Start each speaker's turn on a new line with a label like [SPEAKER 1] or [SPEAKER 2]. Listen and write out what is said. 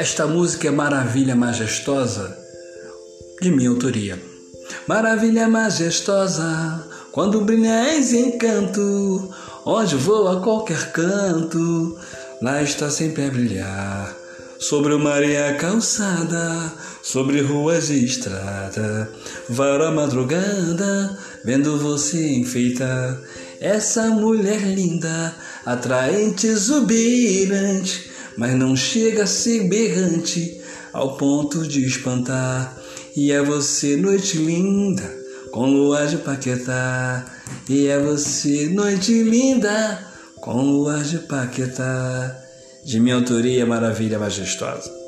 [SPEAKER 1] Esta música é Maravilha Majestosa, de minha autoria. Maravilha majestosa, quando brilha és encanto, onde vou a qualquer canto, lá está sempre a brilhar. Sobre o mar e a calçada, sobre ruas e estrada, vara a madrugada, vendo você enfeita. Essa mulher linda, atraente, exuberante, mas não chega berrante ao ponto de espantar. E é você, noite linda, com lua de Paquetá. E é você, noite linda, com lua de Paquetá. De minha autoria, maravilha majestosa.